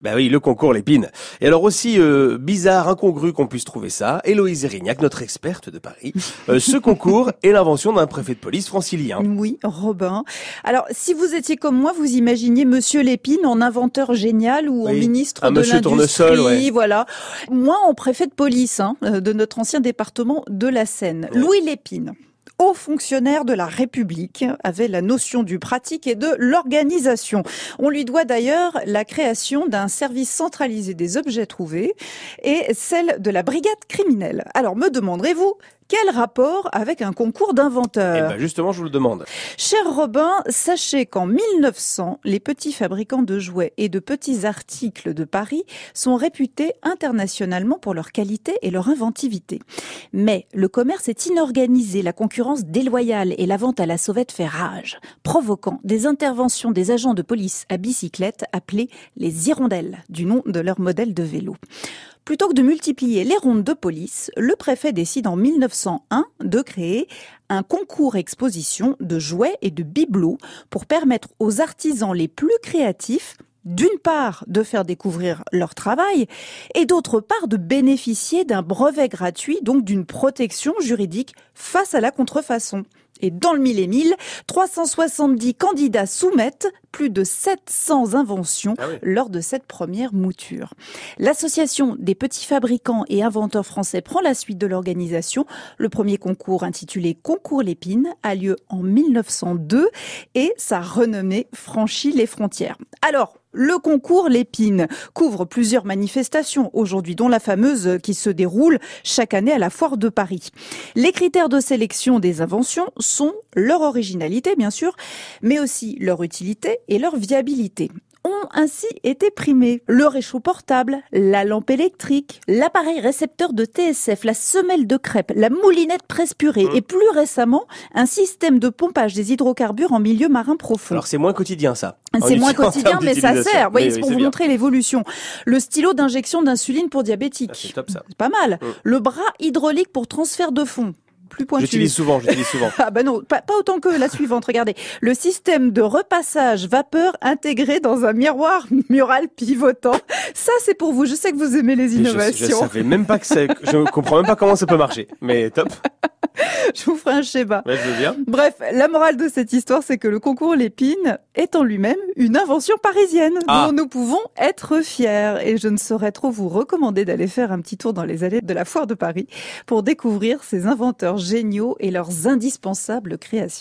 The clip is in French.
Bah oui, le concours l'épine. Et alors aussi euh, bizarre, incongru qu'on puisse trouver ça, Héloïse Erignac, notre experte de Paris, euh, ce concours est l'invention d'un préfet de police francilien. Oui, Robin. Alors, si vous étiez comme moi, vous imaginiez Monsieur Lépine en inventeur génial ou en Oui, ministre un de monsieur Tournesol, l'industrie, ouais. voilà. Moi, en préfet de police hein, euh, de notre ancien département de la Seine, Ouais. Louis Lépine. Haut fonctionnaire de la République, avait la notion du pratique et de l'organisation. On lui doit d'ailleurs la création d'un service centralisé des objets trouvés et celle de la brigade criminelle. Alors me demanderez-vous, quel rapport avec un concours d'inventeurs ben justement, je vous le demande. Cher Robin, sachez qu'en 1900, les petits fabricants de jouets et de petits articles de Paris sont réputés internationalement pour leur qualité et leur inventivité. Mais le commerce est inorganisé, la concurrence déloyale et la vente à la sauvette fait rage, provoquant des interventions des agents de police à bicyclette appelés les hirondelles, du nom de leur modèle de vélo. Plutôt que de multiplier les rondes de police, le préfet décide en 1901 de créer un concours exposition de jouets et de bibelots pour permettre aux artisans les plus créatifs d'une part de faire découvrir leur travail et d'autre part de bénéficier d'un brevet gratuit, donc d'une protection juridique face à la contrefaçon. Et dans le mille et mille, 370 candidats soumettent plus de 700 inventions Ah oui. lors de cette première mouture. L'association des petits fabricants et inventeurs français prend la suite de l'organisation. Le premier concours intitulé Concours Lépine a lieu en 1902 et sa renommée franchit les frontières. Alors, le concours Lépine couvre plusieurs manifestations aujourd'hui, dont la fameuse qui se déroule chaque année à la Foire de Paris. Les critères de sélection des inventions sont leur originalité, bien sûr, mais aussi leur utilité et leur viabilité ont ainsi été primés. Le réchaud portable, la lampe électrique, l'appareil récepteur de TSF, la semelle de crêpe, la moulinette presse purée Mmh. et plus récemment, un système de pompage des hydrocarbures en milieu marin profond. Alors c'est moins quotidien ça. C'est moins quotidien, mais ça sert. Vous voyez, Oui, c'est oui, pour vous bien. montrer l'évolution. Le stylo d'injection d'insuline pour Ah, diabétiques. Ça. C'est pas mal. Mm. Le bras hydraulique pour transfert de fond. Plus pointu. J'utilise souvent, j'utilise souvent. Ah bah non, pas, pas autant que la suivante. Regardez, le système de repassage vapeur intégré dans un miroir mural pivotant. Ça, c'est pour vous. Je sais que vous aimez les Et je, je innovations. savais même pas que c'est, je comprends même pas comment ça peut marcher. Mais top. Je, vous ferai un schéma. Ouais, je veux bien. Bref, la morale de cette histoire, c'est que le concours Lépine est en lui-même une invention parisienne Ah. dont nous pouvons être fiers. Et je ne saurais trop vous recommander d'aller faire un petit tour dans les allées de la foire de Paris pour découvrir ces inventeurs géniaux et leurs indispensables créations.